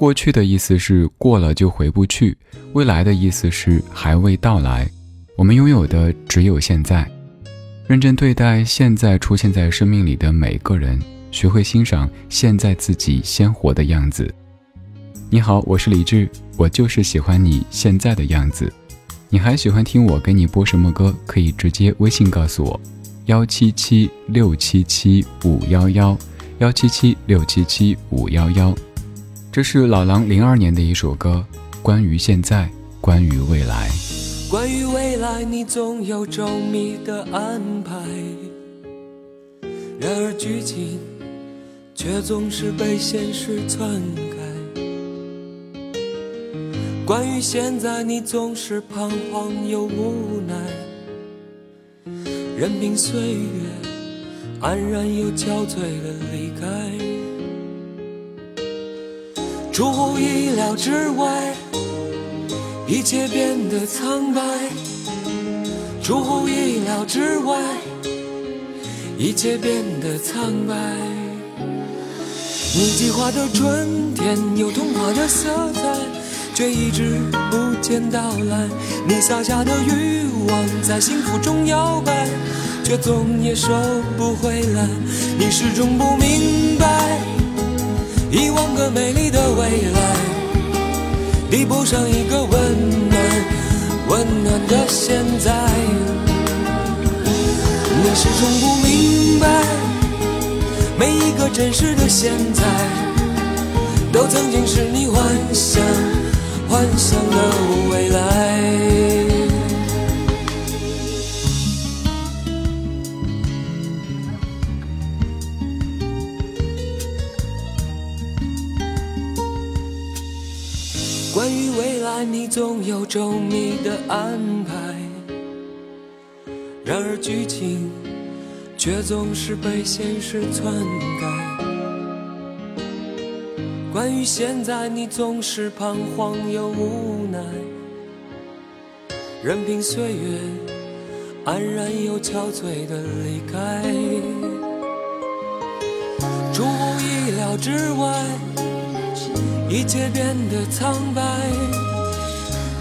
过去的意思是过了就回不去，未来的意思是还未到来。我们拥有的只有现在，认真对待现在出现在生命里的每个人，学会欣赏现在自己鲜活的样子。你好，我是李志，我就是喜欢你现在的样子。你还喜欢听我给你播什么歌？可以直接微信告诉我，幺七七六七七五幺幺，幺七七六七七五幺幺。这是老狼零二年的一首歌，关于现在，关于未来。关于未来，你总有周密的安排，然而剧情却总是被现实篡改。关于现在，你总是彷徨又无奈，任凭岁月安然又憔悴的离开。出乎意料之外，一切变得苍白。出乎意料之外，一切变得苍白。你计划的春天有童话的色彩，却一直不见到来。你撒下的欲望在幸福中摇摆，却总也收不回来。你始终不明白。一万个美丽的未来，抵不上一个温暖、温暖的现在。你始终不明白，每一个真实的现在，都曾经是你幻想、幻想的未来。你总有周密的安排，然而剧情却总是被现实篡改。关于现在，你总是彷徨又无奈，任凭岁月安然又憔悴的离开。出乎意料之外，一切变得苍白。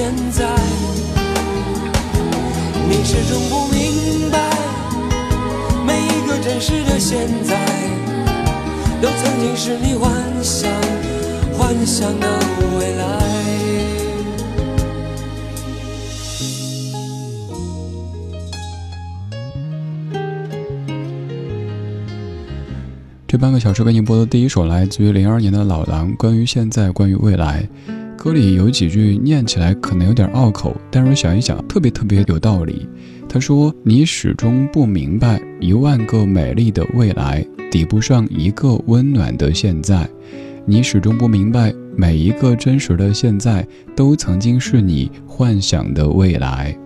现在，你始终不明白，每一个真实的现在，都曾经是你幻想、幻想的未来。这半个小时给你播的第一首，来自于零二年的老狼，关于现在，关于未来。歌里有几句念起来可能有点拗口，但是我想一想，特别特别有道理。他说：“你始终不明白，一万个美丽的未来抵不上一个温暖的现在。你始终不明白，每一个真实的现在，都曾经是你幻想的未来。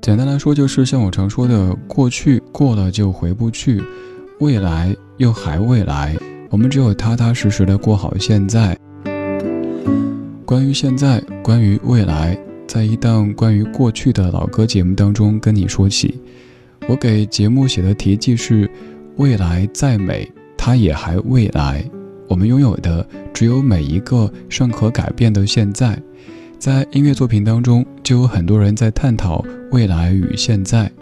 简单来说，就是像我常说的，过去过了就回不去，未来又还未来，我们只有踏踏实实的过好现在。关于现在，关于未来，在一档关于过去的老歌节目当中跟你说起。我给节目写的题记是：未来再美，它也还未来。我们拥有的只有每一个尚可改变的现在。在音乐作品当中，就有很多人在探讨未来与现在。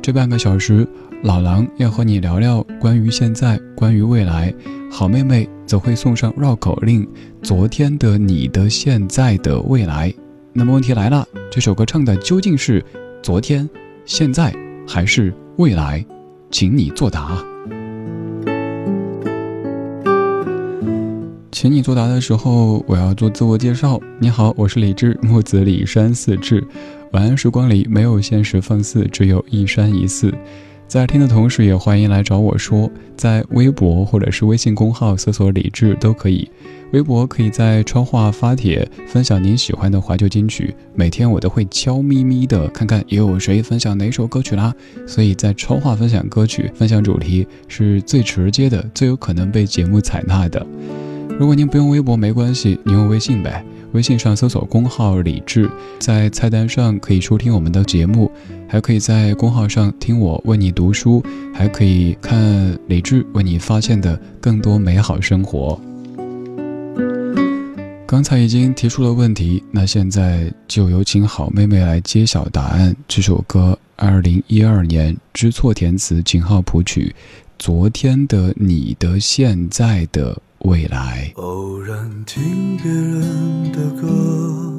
这半个小时，老狼要和你聊聊关于现在，关于未来。好妹妹则会送上绕口令：昨天的你的现在的未来。那么问题来了，这首歌唱的究竟是昨天、现在还是未来？请你作答。请你作答的时候，我要做自我介绍。你好，我是李志，木子李山四志。晚安时光里没有现实放肆，只有一山一寺。在听的同时，也欢迎来找我说，在微博或者是微信公号搜索李志都可以。微博可以在超话发帖，分享您喜欢的怀旧金曲。每天我都会悄咪咪的看看又有谁分享哪首歌曲啦。所以在超话分享歌曲、分享主题是最直接的，最有可能被节目采纳的。如果您不用微博没关系，您用微信呗。微信上搜索公号李智，在菜单上可以收听我们的节目，还可以在公号上听我为你读书，还可以看李智为你发现的更多美好生活。刚才已经提出了问题，那现在就有请好妹妹来揭晓答案。这首歌，二零一二年知错填词，秦昊谱曲，《昨天的你的现在的》。未来。偶然听别人的歌，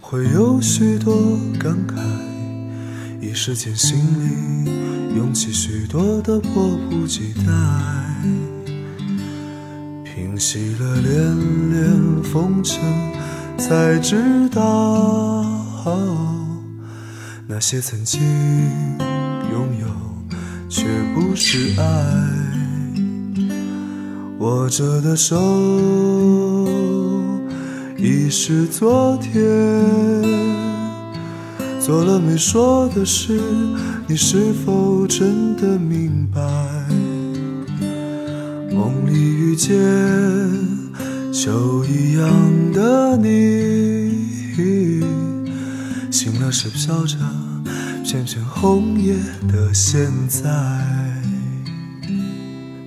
会有许多感慨，一时间心里涌起许多的迫不及待。平息了连连风尘，才知道那些曾经拥有，却不是爱。握着的手已是昨天，做了没说的事，你是否真的明白？梦里遇见秋一样的你，醒了是飘着片片红叶的现在。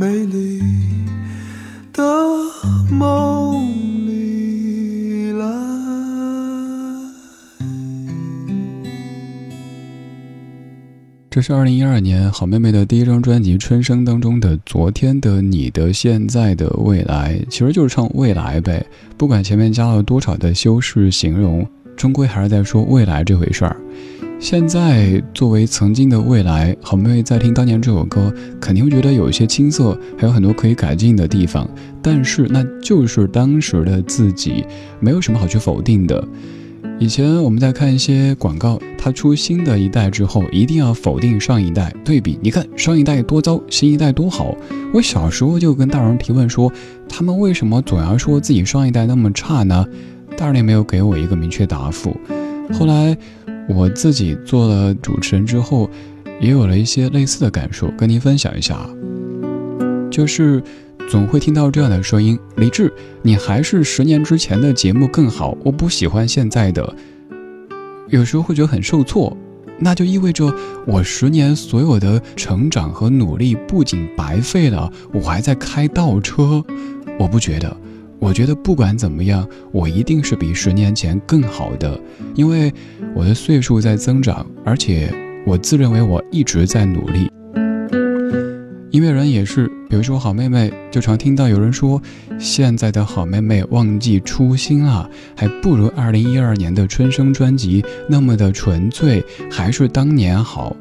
美丽的梦里来。这是二零一二年好妹妹的第一张专辑《春生》当中的《昨天的你的现在的未来》，其实就是唱未来呗。不管前面加了多少的修饰形容，终归还是在说未来这回事儿。现在作为曾经的未来，好妹妹在听当年这首歌，肯定会觉得有一些青涩，还有很多可以改进的地方。但是那就是当时的自己，没有什么好去否定的。以前我们在看一些广告，它出新的一代之后，一定要否定上一代，对比你看上一代多糟，新一代多好。我小时候就跟大人提问说，他们为什么总要说自己上一代那么差呢？大人也没有给我一个明确答复。后来。我自己做了主持人之后，也有了一些类似的感受，跟您分享一下啊。就是总会听到这样的声音：“李志，你还是十年之前的节目更好，我不喜欢现在的。”有时候会觉得很受挫，那就意味着我十年所有的成长和努力不仅白费了，我还在开倒车。我不觉得。我觉得不管怎么样，我一定是比十年前更好的，因为我的岁数在增长，而且我自认为我一直在努力。音乐人也是，比如说好妹妹，就常听到有人说，现在的好妹妹忘记初心了，还不如二零一二年的春生专辑那么的纯粹，还是当年好。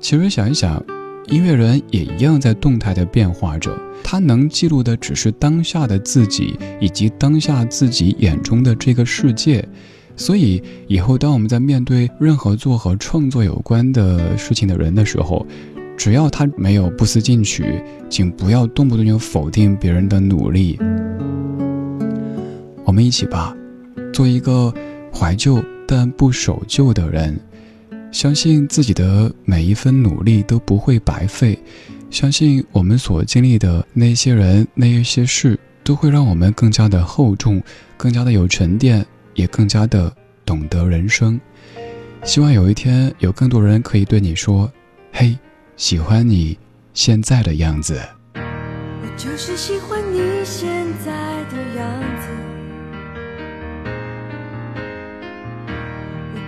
其实想一想。音乐人也一样在动态的变化着，他能记录的只是当下的自己，以及当下自己眼中的这个世界。所以以后当我们在面对任何做和创作有关的事情的人的时候，只要他没有不思进取，请不要动不动就否定别人的努力。我们一起吧，做一个怀旧但不守旧的人。相信自己的每一分努力都不会白费，相信我们所经历的那些人、那一些事，都会让我们更加的厚重，更加的有沉淀，也更加的懂得人生。希望有一天有更多人可以对你说：“嘿，喜欢你现在的样子。”我就是喜欢你现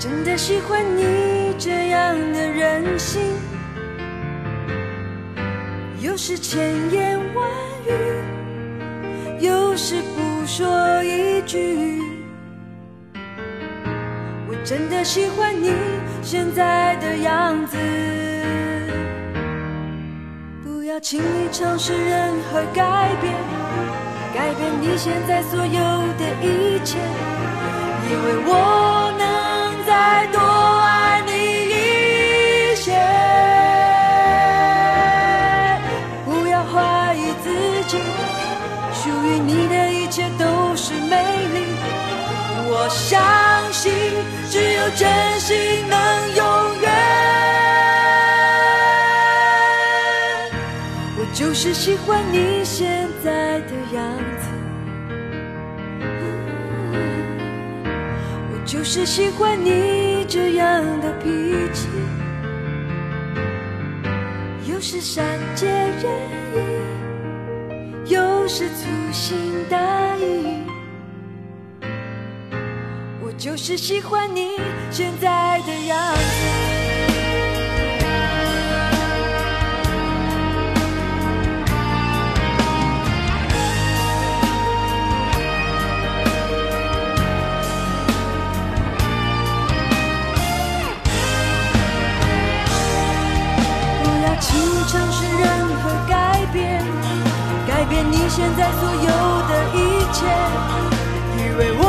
真的喜欢你这样的任性，有时千言万语，有时不说一句。我真的喜欢你现在的样子，不要轻易尝试任何改变，改变你现在所有的一切，因为我再多爱你一些不要怀疑自己属于你的一切都是美丽。我相信只有真心能永远。我就是喜欢你现在的样子。我就是喜欢你这样的脾气，又是善解人意，又是粗心大意，我就是喜欢你现在的样子。现在所有的一切，以为我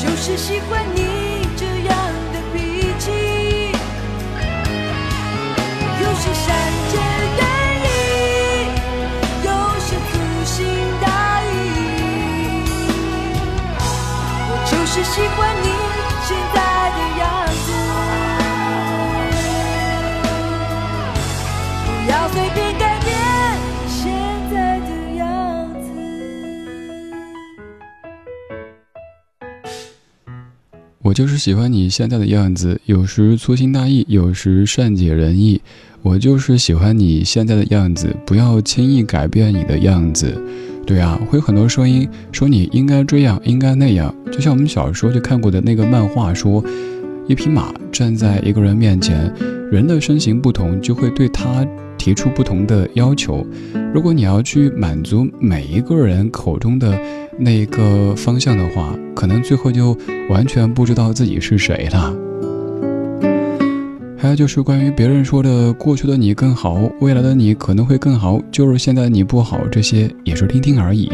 就是喜欢你。就是喜欢你现在的样子，有时粗心大意，有时善解人意。我就是喜欢你现在的样子，不要轻易改变你的样子。对啊，会有很多声音说你应该这样，应该那样。就像我们小时候就看过的那个漫画说，一匹马站在一个人面前，人的身形不同，就会对他提出不同的要求。如果你要去满足每一个人口中的那个方向的话，可能最后就完全不知道自己是谁了。还有就是关于别人说的过去的你更好，未来的你可能会更好，就是现在的你不好，这些也是听听而已。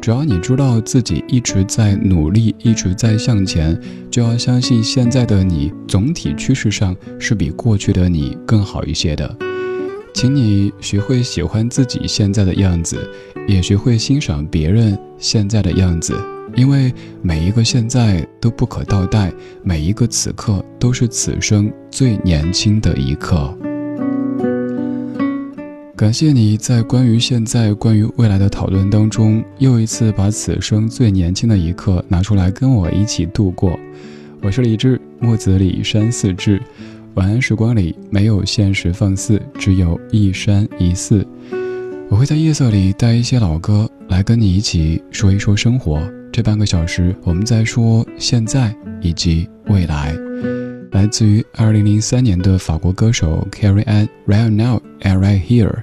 只要你知道自己一直在努力，一直在向前，就要相信现在的你总体趋势上是比过去的你更好一些的。请你学会喜欢自己现在的样子，也学会欣赏别人现在的样子，因为每一个现在都不可倒带，每一个此刻都是此生最年轻的一刻。感谢你在关于现在、关于未来的讨论当中，又一次把此生最年轻的一刻拿出来跟我一起度过。我是李志，木子李山寺志。晚安时光里没有现实放肆，只有一山一寺。我会在夜色里带一些老歌来跟你一起说一说生活。这半个小时，我们在说现在以及未来。来自于2003年的法国歌手 Carrie Ann Right Now and Right Here。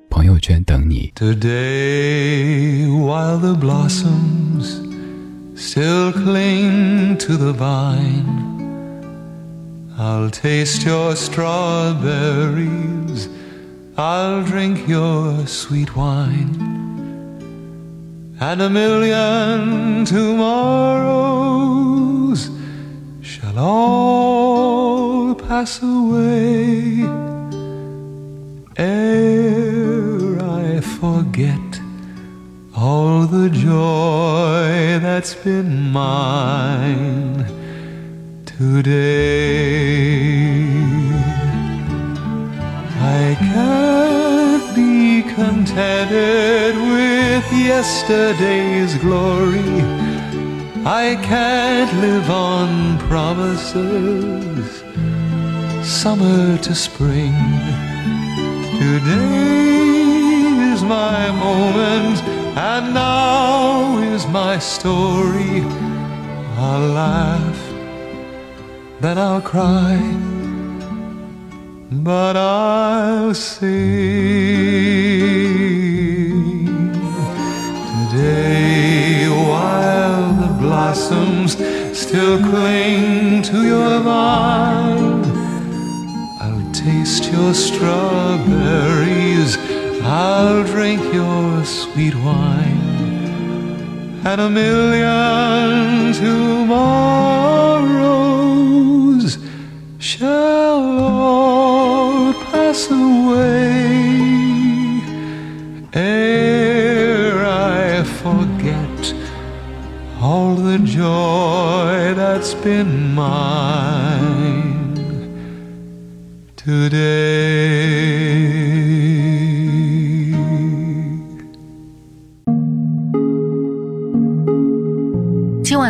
朋友圈等你。Today, while the blossoms still cling to the vine, I'll taste your strawberries, I'll drink your sweet wine, and a million tomorrows shall all pass away ere I forget all the joy that's been mine today. I can't be contented with yesterday's glory. I can't live on promises, summer to spring Today my moment, and now is my story. I'll laugh, then I'll cry, but I'll sing. Today, while the blossoms still cling to your vine I'll taste your strawberries, I'll drink your sweet wine, and a million tomorrows shall all pass away ere I forget all the joy that's been mine. today。